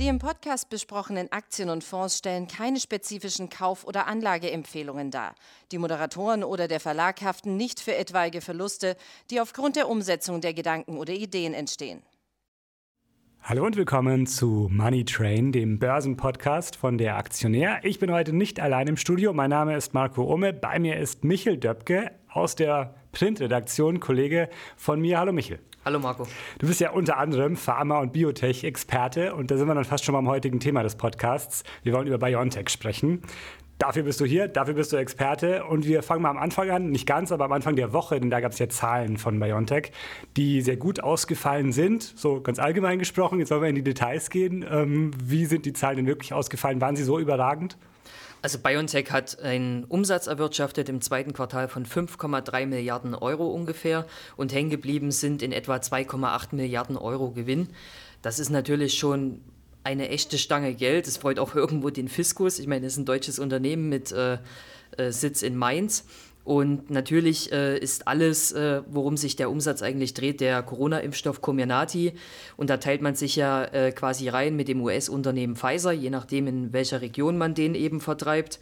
Die im Podcast besprochenen Aktien und Fonds stellen keine spezifischen Kauf- oder Anlageempfehlungen dar. Die Moderatoren oder der Verlag haften nicht für etwaige Verluste, die aufgrund der Umsetzung der Gedanken oder Ideen entstehen. Hallo und willkommen zu Money Train, dem Börsenpodcast von der Aktionär. Ich bin heute nicht allein im Studio. Mein Name ist Marco Umme. Bei mir ist Michel Döpke aus der Printredaktion, Kollege von mir. Hallo Michel. Hallo Marco. Du bist ja unter anderem Pharma- und Biotech-Experte und da sind wir dann fast schon beim heutigen Thema des Podcasts. Wir wollen über BioNTech sprechen. Dafür bist du hier, dafür bist du Experte und wir fangen mal am Anfang an, nicht ganz, aber am Anfang der Woche, denn da gab es ja Zahlen von BioNTech, die sehr gut ausgefallen sind, so ganz allgemein gesprochen. Jetzt wollen wir in die Details gehen. Ähm, wie sind die Zahlen denn wirklich ausgefallen? Waren sie so überragend? Also BioNTech hat einen Umsatz erwirtschaftet im zweiten Quartal von 5,3 Milliarden Euro ungefähr und hängen geblieben sind in etwa 2,8 Milliarden Euro Gewinn. Das ist natürlich schon eine echte Stange Geld. Es freut auch irgendwo den Fiskus. Ich meine, es ist ein deutsches Unternehmen mit äh, äh Sitz in Mainz. Und natürlich äh, ist alles, äh, worum sich der Umsatz eigentlich dreht, der Corona-Impfstoff Comirnaty. Und da teilt man sich ja äh, quasi rein mit dem US-Unternehmen Pfizer, je nachdem, in welcher Region man den eben vertreibt.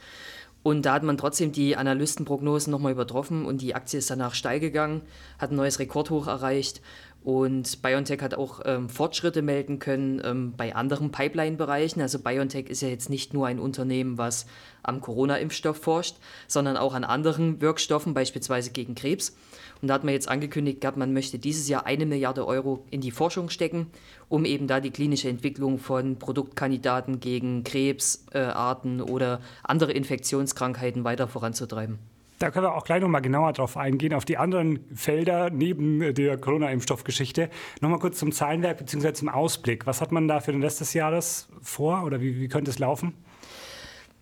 Und da hat man trotzdem die Analystenprognosen nochmal übertroffen und die Aktie ist danach steil gegangen, hat ein neues Rekordhoch erreicht und BioNTech hat auch ähm, Fortschritte melden können ähm, bei anderen Pipeline-Bereichen. Also BioNTech ist ja jetzt nicht nur ein Unternehmen, was am Corona-Impfstoff forscht, sondern auch an anderen Wirkstoffen, beispielsweise gegen Krebs. Und da hat man jetzt angekündigt gehabt, man möchte dieses Jahr eine Milliarde Euro in die Forschung stecken, um eben da die klinische Entwicklung von Produktkandidaten gegen Krebsarten äh, oder andere Infektionskrankheiten weiter voranzutreiben. Da können wir auch gleich nochmal genauer drauf eingehen, auf die anderen Felder neben der Corona-Impfstoffgeschichte. Nochmal kurz zum Zahlenwerk bzw. zum Ausblick. Was hat man da für den Rest des Jahres vor oder wie, wie könnte es laufen?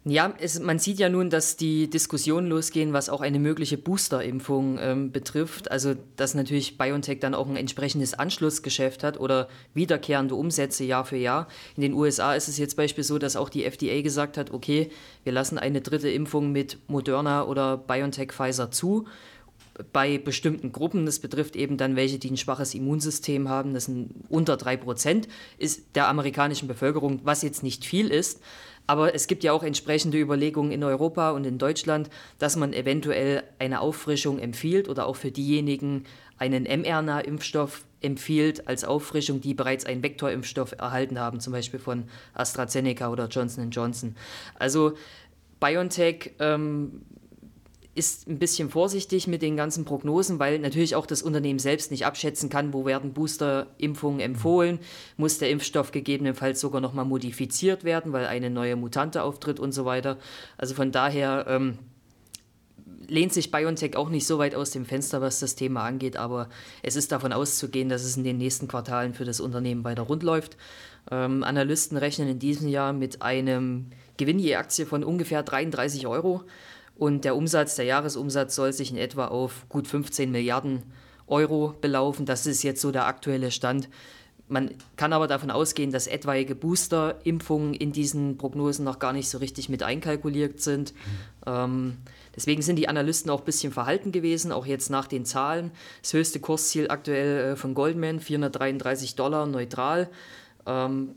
Ja, es, man sieht ja nun, dass die Diskussionen losgehen, was auch eine mögliche Boosterimpfung ähm, betrifft. Also, dass natürlich BioNTech dann auch ein entsprechendes Anschlussgeschäft hat oder wiederkehrende Umsätze Jahr für Jahr. In den USA ist es jetzt beispielsweise so, dass auch die FDA gesagt hat, okay, wir lassen eine dritte Impfung mit Moderna oder BioNTech Pfizer zu bei bestimmten Gruppen, das betrifft eben dann welche, die ein schwaches Immunsystem haben, das sind unter drei Prozent der amerikanischen Bevölkerung, was jetzt nicht viel ist, aber es gibt ja auch entsprechende Überlegungen in Europa und in Deutschland, dass man eventuell eine Auffrischung empfiehlt oder auch für diejenigen einen mRNA-Impfstoff empfiehlt als Auffrischung, die bereits einen Vektorimpfstoff erhalten haben, zum Beispiel von AstraZeneca oder Johnson Johnson. Also BioNTech ähm, ist ein bisschen vorsichtig mit den ganzen Prognosen, weil natürlich auch das Unternehmen selbst nicht abschätzen kann, wo werden Boosterimpfungen empfohlen, muss der Impfstoff gegebenenfalls sogar nochmal modifiziert werden, weil eine neue Mutante auftritt und so weiter. Also von daher ähm, lehnt sich BioNTech auch nicht so weit aus dem Fenster, was das Thema angeht, aber es ist davon auszugehen, dass es in den nächsten Quartalen für das Unternehmen weiter rund läuft. Ähm, Analysten rechnen in diesem Jahr mit einem Gewinn je Aktie von ungefähr 33 Euro. Und der Umsatz, der Jahresumsatz soll sich in etwa auf gut 15 Milliarden Euro belaufen. Das ist jetzt so der aktuelle Stand. Man kann aber davon ausgehen, dass etwaige Booster-Impfungen in diesen Prognosen noch gar nicht so richtig mit einkalkuliert sind. Ähm, deswegen sind die Analysten auch ein bisschen verhalten gewesen, auch jetzt nach den Zahlen. Das höchste Kursziel aktuell äh, von Goldman, 433 Dollar, neutral. Ähm,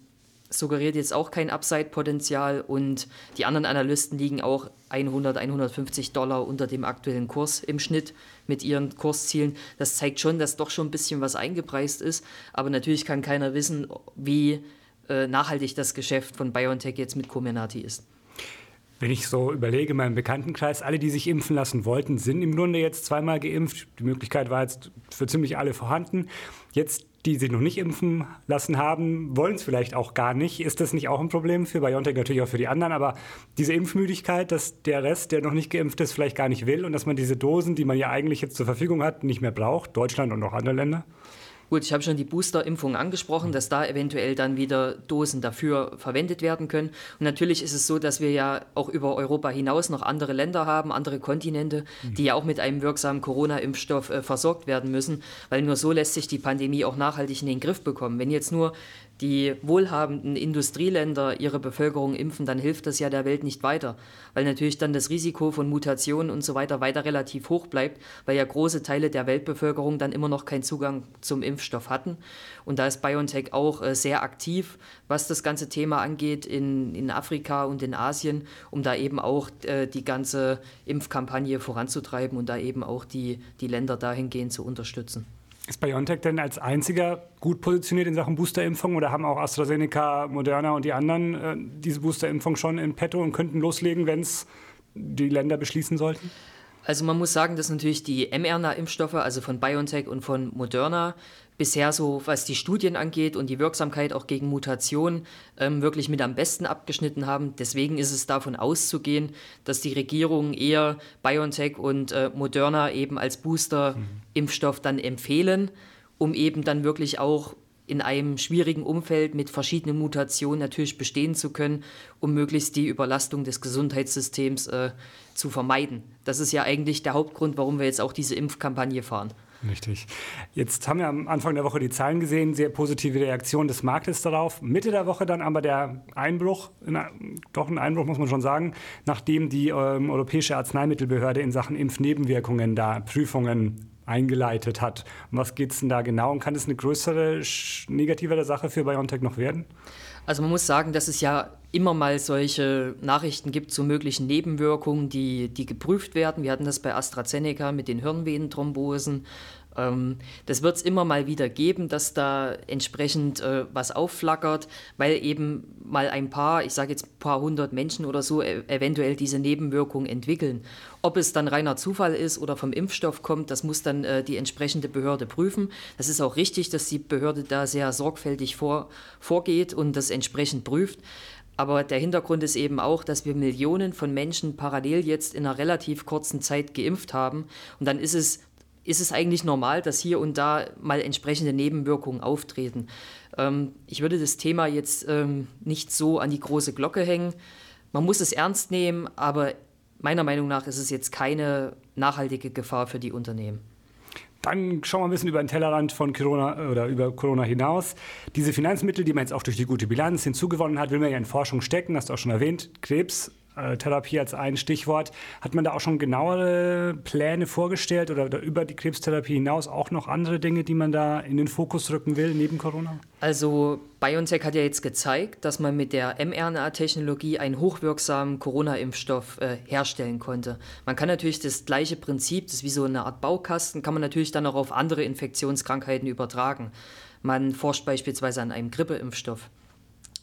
suggeriert jetzt auch kein Upside-Potenzial und die anderen Analysten liegen auch 100, 150 Dollar unter dem aktuellen Kurs im Schnitt mit ihren Kurszielen. Das zeigt schon, dass doch schon ein bisschen was eingepreist ist, aber natürlich kann keiner wissen, wie äh, nachhaltig das Geschäft von BioNTech jetzt mit Comirnaty ist. Wenn ich so überlege, meinem Bekanntenkreis, alle, die sich impfen lassen wollten, sind im Grunde jetzt zweimal geimpft. Die Möglichkeit war jetzt für ziemlich alle vorhanden. Jetzt die sich noch nicht impfen lassen haben, wollen es vielleicht auch gar nicht. Ist das nicht auch ein Problem für BioNTech, natürlich auch für die anderen, aber diese Impfmüdigkeit, dass der Rest, der noch nicht geimpft ist, vielleicht gar nicht will und dass man diese Dosen, die man ja eigentlich jetzt zur Verfügung hat, nicht mehr braucht, Deutschland und auch andere Länder? Gut, ich habe schon die Booster-Impfung angesprochen, dass da eventuell dann wieder Dosen dafür verwendet werden können. Und natürlich ist es so, dass wir ja auch über Europa hinaus noch andere Länder haben, andere Kontinente, die ja auch mit einem wirksamen Corona-Impfstoff äh, versorgt werden müssen, weil nur so lässt sich die Pandemie auch nachhaltig in den Griff bekommen. Wenn jetzt nur die wohlhabenden Industrieländer ihre Bevölkerung impfen, dann hilft das ja der Welt nicht weiter, weil natürlich dann das Risiko von Mutationen und so weiter weiter relativ hoch bleibt, weil ja große Teile der Weltbevölkerung dann immer noch keinen Zugang zum Impfstoff hatten. Und da ist BioNTech auch äh, sehr aktiv, was das ganze Thema angeht in, in Afrika und in Asien, um da eben auch äh, die ganze Impfkampagne voranzutreiben und da eben auch die, die Länder dahingehend zu unterstützen. Ist BioNTech denn als einziger gut positioniert in Sachen Boosterimpfung oder haben auch AstraZeneca, Moderna und die anderen äh, diese Boosterimpfung schon in petto und könnten loslegen, wenn es die Länder beschließen sollten? Also man muss sagen, dass natürlich die mRNA-Impfstoffe, also von BioNTech und von Moderna, bisher so, was die Studien angeht und die Wirksamkeit auch gegen Mutationen, ähm, wirklich mit am besten abgeschnitten haben. Deswegen ist es davon auszugehen, dass die Regierungen eher BioNTech und äh, Moderna eben als Booster-Impfstoff dann empfehlen, um eben dann wirklich auch in einem schwierigen Umfeld mit verschiedenen Mutationen natürlich bestehen zu können, um möglichst die Überlastung des Gesundheitssystems äh, zu vermeiden. Das ist ja eigentlich der Hauptgrund, warum wir jetzt auch diese Impfkampagne fahren. Richtig. Jetzt haben wir am Anfang der Woche die Zahlen gesehen, sehr positive Reaktion des Marktes darauf. Mitte der Woche dann aber der Einbruch, doch ein Einbruch muss man schon sagen, nachdem die ähm, Europäische Arzneimittelbehörde in Sachen Impfnebenwirkungen da Prüfungen eingeleitet hat. Um was geht es denn da genau und kann es eine größere, negativere Sache für BioNTech noch werden? Also man muss sagen, dass es ja immer mal solche Nachrichten gibt zu möglichen Nebenwirkungen, die, die geprüft werden. Wir hatten das bei AstraZeneca mit den Hirnvenenthrombosen. Ähm, das wird es immer mal wieder geben, dass da entsprechend äh, was aufflackert, weil eben mal ein paar, ich sage jetzt ein paar hundert Menschen oder so, e eventuell diese Nebenwirkungen entwickeln. Ob es dann reiner Zufall ist oder vom Impfstoff kommt, das muss dann äh, die entsprechende Behörde prüfen. Das ist auch richtig, dass die Behörde da sehr sorgfältig vor, vorgeht und das entsprechend prüft. Aber der Hintergrund ist eben auch, dass wir Millionen von Menschen parallel jetzt in einer relativ kurzen Zeit geimpft haben. Und dann ist es, ist es eigentlich normal, dass hier und da mal entsprechende Nebenwirkungen auftreten. Ähm, ich würde das Thema jetzt ähm, nicht so an die große Glocke hängen. Man muss es ernst nehmen, aber meiner Meinung nach ist es jetzt keine nachhaltige Gefahr für die Unternehmen. Dann schauen wir ein bisschen über den Tellerrand von Corona oder über Corona hinaus. Diese Finanzmittel, die man jetzt auch durch die gute Bilanz hinzugewonnen hat, will man ja in Forschung stecken, hast du auch schon erwähnt. Krebs, äh, Therapie als ein Stichwort. Hat man da auch schon genauere Pläne vorgestellt oder, oder, über die Krebstherapie hinaus auch noch andere Dinge, die man da in den Fokus rücken will, neben Corona? Also BioNTech hat ja jetzt gezeigt, dass man mit der mRNA-Technologie einen hochwirksamen Corona-Impfstoff äh, herstellen konnte. Man kann natürlich das gleiche Prinzip, das ist wie so eine Art Baukasten, kann man natürlich dann auch auf andere Infektionskrankheiten übertragen. Man forscht beispielsweise an einem Grippeimpfstoff.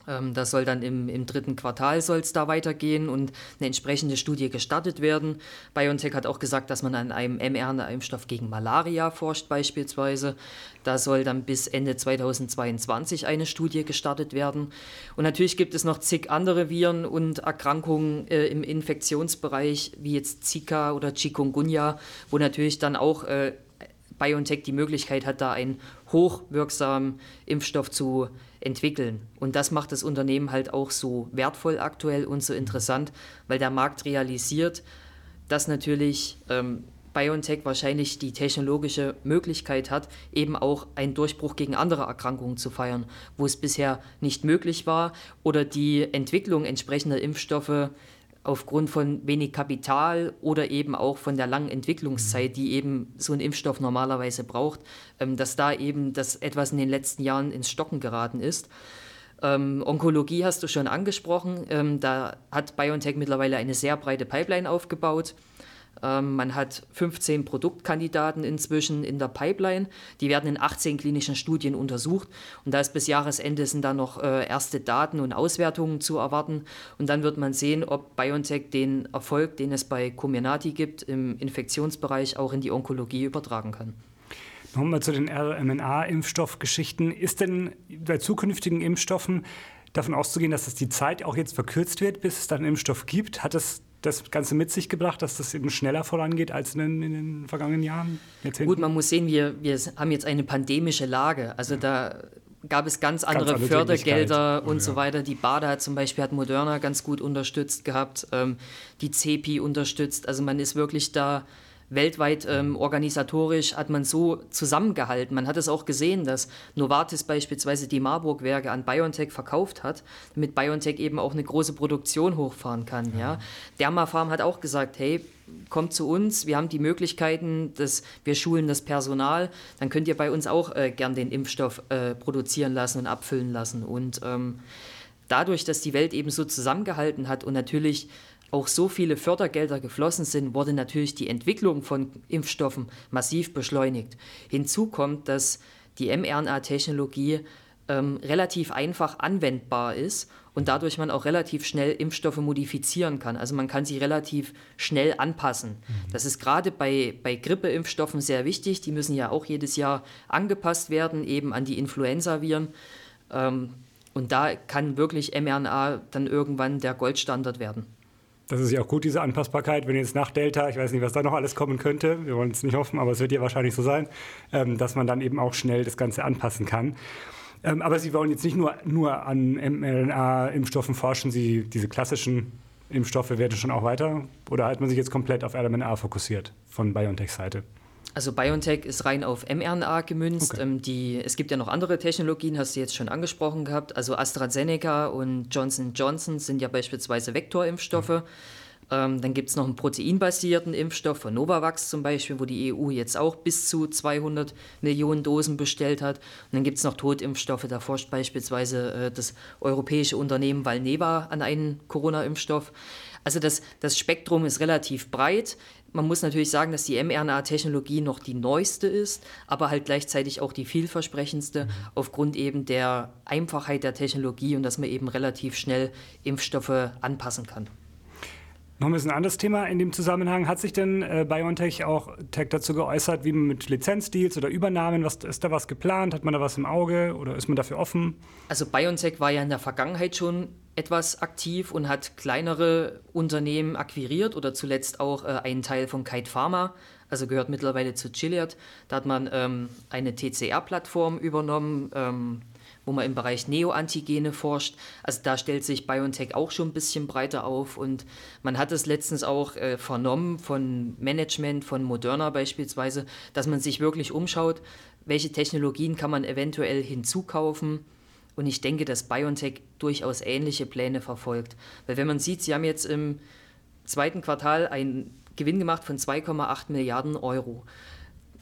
Ähm, das soll dann im, im dritten Quartal soll es da weitergehen und eine entsprechende Studie gestartet werden. BioNTech hat auch gesagt, dass man an einem mRNA-Impfstoff gegen Malaria forscht beispielsweise. Da soll dann bis Ende 2022 eine Studie gestartet werden. Und natürlich gibt es noch zig andere Viren und Erkrankungen äh, im Infektionsbereich, wie jetzt Zika oder Chikungunya, wo natürlich dann auch äh, BioNTech die Möglichkeit hat, da einen hochwirksamen Impfstoff zu entwickeln. Und das macht das Unternehmen halt auch so wertvoll aktuell und so interessant, weil der Markt realisiert, dass natürlich ähm, BioNTech wahrscheinlich die technologische Möglichkeit hat, eben auch einen Durchbruch gegen andere Erkrankungen zu feiern, wo es bisher nicht möglich war oder die Entwicklung entsprechender Impfstoffe aufgrund von wenig Kapital oder eben auch von der langen Entwicklungszeit, die eben so ein Impfstoff normalerweise braucht, ähm, dass da eben das etwas in den letzten Jahren ins Stocken geraten ist. Ähm, Onkologie hast du schon angesprochen. Ähm, da hat BioNTech mittlerweile eine sehr breite Pipeline aufgebaut. Ähm, man hat 15 Produktkandidaten inzwischen in der Pipeline. Die werden in 18 klinischen Studien untersucht. Und da ist bis Jahresende sind da noch äh, erste Daten und Auswertungen zu erwarten. Und dann wird man sehen, ob BioNTech den Erfolg, den es bei Comirnaty gibt, im Infektionsbereich auch in die Onkologie übertragen kann. Nochmal zu den RMNA-Impfstoffgeschichten. Ist denn bei zukünftigen Impfstoffen davon auszugehen, dass es die Zeit auch jetzt verkürzt wird, bis es dann einen Impfstoff gibt? Hat es das Ganze mit sich gebracht, dass das eben schneller vorangeht als in den, in den vergangenen Jahren? Jahrzehnten? Gut, man muss sehen, wir, wir haben jetzt eine pandemische Lage. Also ja. da gab es ganz andere ganz Fördergelder und ja. so weiter. Die BADA hat zum Beispiel hat Moderna ganz gut unterstützt gehabt, ähm, die CEPI unterstützt. Also man ist wirklich da weltweit ähm, organisatorisch hat man so zusammengehalten. Man hat es auch gesehen, dass Novartis beispielsweise die Marburg-Werke an BioNTech verkauft hat, damit BioNTech eben auch eine große Produktion hochfahren kann. Ja. ja. Dermafarm hat auch gesagt, hey, kommt zu uns, wir haben die Möglichkeiten, dass wir schulen das Personal, dann könnt ihr bei uns auch äh, gern den Impfstoff äh, produzieren lassen und abfüllen lassen. Und ähm, dadurch, dass die Welt eben so zusammengehalten hat und natürlich auch so viele Fördergelder geflossen sind, wurde natürlich die Entwicklung von Impfstoffen massiv beschleunigt. Hinzu kommt, dass die mRNA-Technologie ähm, relativ einfach anwendbar ist und dadurch man auch relativ schnell Impfstoffe modifizieren kann. Also man kann sie relativ schnell anpassen. Mhm. Das ist gerade bei, bei Grippeimpfstoffen sehr wichtig. Die müssen ja auch jedes Jahr angepasst werden, eben an die Influenza-Viren. Ähm, und da kann wirklich mRNA dann irgendwann der Goldstandard werden. Das ist ja auch gut, diese Anpassbarkeit. Wenn jetzt nach Delta, ich weiß nicht, was da noch alles kommen könnte, wir wollen es nicht hoffen, aber es wird ja wahrscheinlich so sein, ähm, dass man dann eben auch schnell das Ganze anpassen kann. Ähm, aber Sie wollen jetzt nicht nur, nur an mRNA-Impfstoffen forschen, Sie, diese klassischen Impfstoffe werden schon auch weiter? Oder hat man sich jetzt komplett auf RNA fokussiert von BioNTech-Seite? Also BioNTech ist rein auf mRNA gemünzt. Okay. Ähm, die, es gibt ja noch andere Technologien, hast du jetzt schon angesprochen gehabt. Also AstraZeneca und Johnson Johnson sind ja beispielsweise Vektorimpfstoffe. Mhm. Ähm, dann gibt es noch einen proteinbasierten Impfstoff von Novavax zum Beispiel, wo die EU jetzt auch bis zu 200 Millionen Dosen bestellt hat. Und dann gibt es noch Totimpfstoffe. Da forscht beispielsweise äh, das europäische Unternehmen Valneva an einen Corona-Impfstoff. Also das, das Spektrum ist relativ breit. Man muss natürlich sagen, dass die mRNA-Technologie noch die neueste ist, aber halt gleichzeitig auch die vielversprechendste mhm. aufgrund eben der Einfachheit der Technologie und dass man eben relativ schnell Impfstoffe anpassen kann. Noch ein bisschen anderes Thema in dem Zusammenhang. Hat sich denn äh, BioNTech auch Tech dazu geäußert, wie man mit Lizenzdeals oder Übernahmen, was, ist da was geplant? Hat man da was im Auge oder ist man dafür offen? Also BioNTech war ja in der Vergangenheit schon etwas aktiv und hat kleinere Unternehmen akquiriert oder zuletzt auch äh, einen Teil von Kite Pharma, also gehört mittlerweile zu Gilead. Da hat man ähm, eine TCR-Plattform übernommen, ähm, wo man im Bereich Neoantigene forscht. Also da stellt sich BioNTech auch schon ein bisschen breiter auf und man hat es letztens auch äh, vernommen von Management, von Moderna beispielsweise, dass man sich wirklich umschaut, welche Technologien kann man eventuell hinzukaufen und ich denke, dass BioNTech durchaus ähnliche Pläne verfolgt. Weil wenn man sieht, sie haben jetzt im zweiten Quartal einen Gewinn gemacht von 2,8 Milliarden Euro.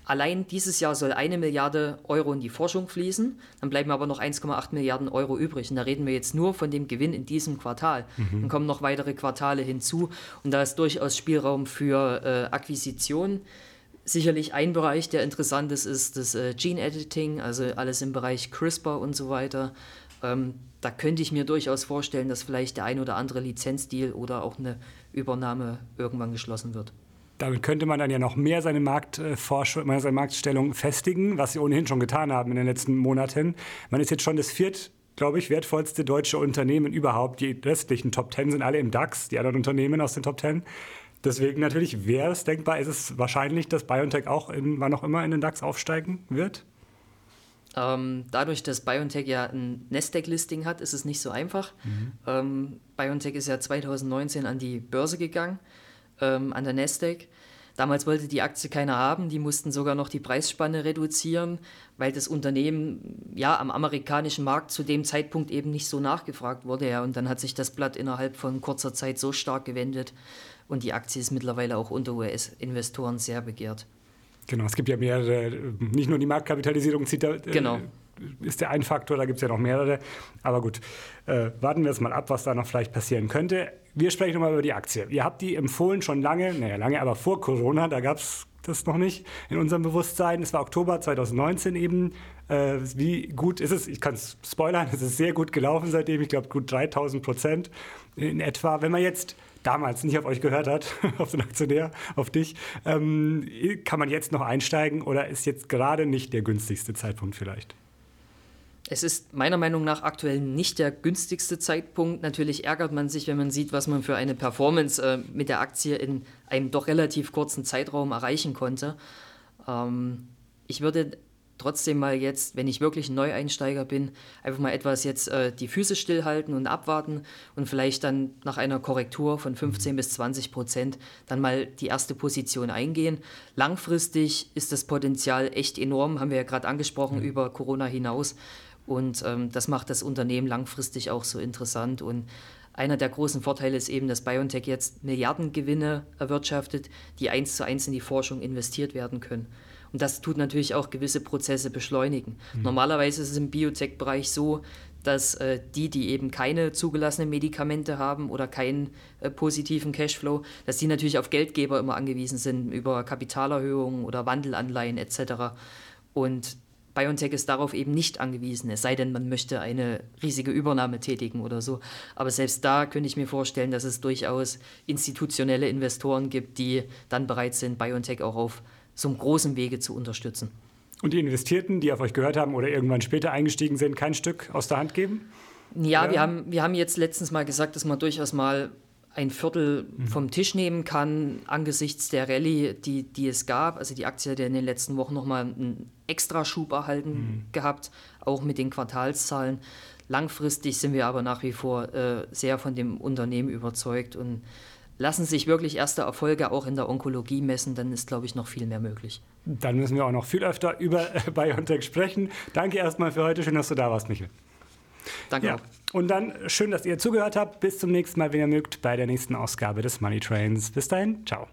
Allein dieses Jahr soll eine Milliarde Euro in die Forschung fließen, dann bleiben aber noch 1,8 Milliarden Euro übrig. Und da reden wir jetzt nur von dem Gewinn in diesem Quartal. Mhm. Dann kommen noch weitere Quartale hinzu und da ist durchaus Spielraum für äh, Akquisitionen. Sicherlich ein Bereich, der interessant ist, ist das äh, Gene Editing, also alles im Bereich CRISPR und so weiter. Ähm, da könnte ich mir durchaus vorstellen, dass vielleicht der ein oder andere Lizenzdeal oder auch eine Übernahme irgendwann geschlossen wird. Damit könnte man dann ja noch mehr seine, Marktforschung, seine Marktstellung festigen, was sie ohnehin schon getan haben in den letzten Monaten. Man ist jetzt schon das viert, glaube ich, wertvollste deutsche Unternehmen überhaupt. Die restlichen Top Ten sind alle im DAX, die anderen Unternehmen aus den Top Ten. Deswegen natürlich wäre es denkbar, ist es wahrscheinlich, dass BioNTech auch in, wann auch immer in den DAX aufsteigen wird? Ähm, dadurch, dass BioNTech ja ein Nasdaq-Listing hat, ist es nicht so einfach. Mhm. Ähm, BioNTech ist ja 2019 an die Börse gegangen, ähm, an der Nasdaq. Damals wollte die Aktie keiner haben, die mussten sogar noch die Preisspanne reduzieren, weil das Unternehmen ja am amerikanischen Markt zu dem Zeitpunkt eben nicht so nachgefragt wurde. Ja. Und dann hat sich das Blatt innerhalb von kurzer Zeit so stark gewendet und die Aktie ist mittlerweile auch unter US-Investoren sehr begehrt. Genau, es gibt ja mehrere, nicht nur die Marktkapitalisierung zieht da, äh, genau. Ist der ein Faktor, da gibt es ja noch mehrere. Aber gut, äh, warten wir jetzt mal ab, was da noch vielleicht passieren könnte. Wir sprechen nochmal über die Aktie. Ihr habt die empfohlen schon lange, naja, lange, aber vor Corona, da gab es das noch nicht in unserem Bewusstsein. Es war Oktober 2019 eben. Äh, wie gut ist es? Ich kann es spoilern, es ist sehr gut gelaufen seitdem. Ich glaube, gut 3000 Prozent in etwa. Wenn man jetzt damals nicht auf euch gehört hat, auf den Aktionär, auf dich, ähm, kann man jetzt noch einsteigen oder ist jetzt gerade nicht der günstigste Zeitpunkt vielleicht? Es ist meiner Meinung nach aktuell nicht der günstigste Zeitpunkt. Natürlich ärgert man sich, wenn man sieht, was man für eine Performance äh, mit der Aktie in einem doch relativ kurzen Zeitraum erreichen konnte. Ähm, ich würde trotzdem mal jetzt, wenn ich wirklich ein Neueinsteiger bin, einfach mal etwas jetzt äh, die Füße stillhalten und abwarten und vielleicht dann nach einer Korrektur von 15 bis 20 Prozent dann mal die erste Position eingehen. Langfristig ist das Potenzial echt enorm, haben wir ja gerade angesprochen, mhm. über Corona hinaus. Und ähm, das macht das Unternehmen langfristig auch so interessant. Und einer der großen Vorteile ist eben, dass BioNTech jetzt Milliardengewinne erwirtschaftet, die eins zu eins in die Forschung investiert werden können. Und das tut natürlich auch gewisse Prozesse beschleunigen. Mhm. Normalerweise ist es im Biotech-Bereich so, dass äh, die, die eben keine zugelassenen Medikamente haben oder keinen äh, positiven Cashflow, dass die natürlich auf Geldgeber immer angewiesen sind über Kapitalerhöhungen oder Wandelanleihen etc. Und BioNTech ist darauf eben nicht angewiesen, es sei denn, man möchte eine riesige Übernahme tätigen oder so. Aber selbst da könnte ich mir vorstellen, dass es durchaus institutionelle Investoren gibt, die dann bereit sind, BioNTech auch auf so einem großen Wege zu unterstützen. Und die Investierten, die auf euch gehört haben oder irgendwann später eingestiegen sind, kein Stück aus der Hand geben? Ja, wir haben, wir haben jetzt letztens mal gesagt, dass man durchaus mal ein Viertel mhm. vom Tisch nehmen kann angesichts der Rallye, die, die es gab. Also die Aktie hat ja in den letzten Wochen nochmal einen Extraschub erhalten mhm. gehabt, auch mit den Quartalszahlen. Langfristig sind wir aber nach wie vor äh, sehr von dem Unternehmen überzeugt und lassen sich wirklich erste Erfolge auch in der Onkologie messen, dann ist, glaube ich, noch viel mehr möglich. Dann müssen wir auch noch viel öfter über BioNTech sprechen. Danke erstmal für heute. Schön, dass du da warst, Michael. Danke ja. auch. Und dann schön, dass ihr zugehört habt. Bis zum nächsten Mal, wenn ihr mögt, bei der nächsten Ausgabe des Money Trains. Bis dahin, ciao.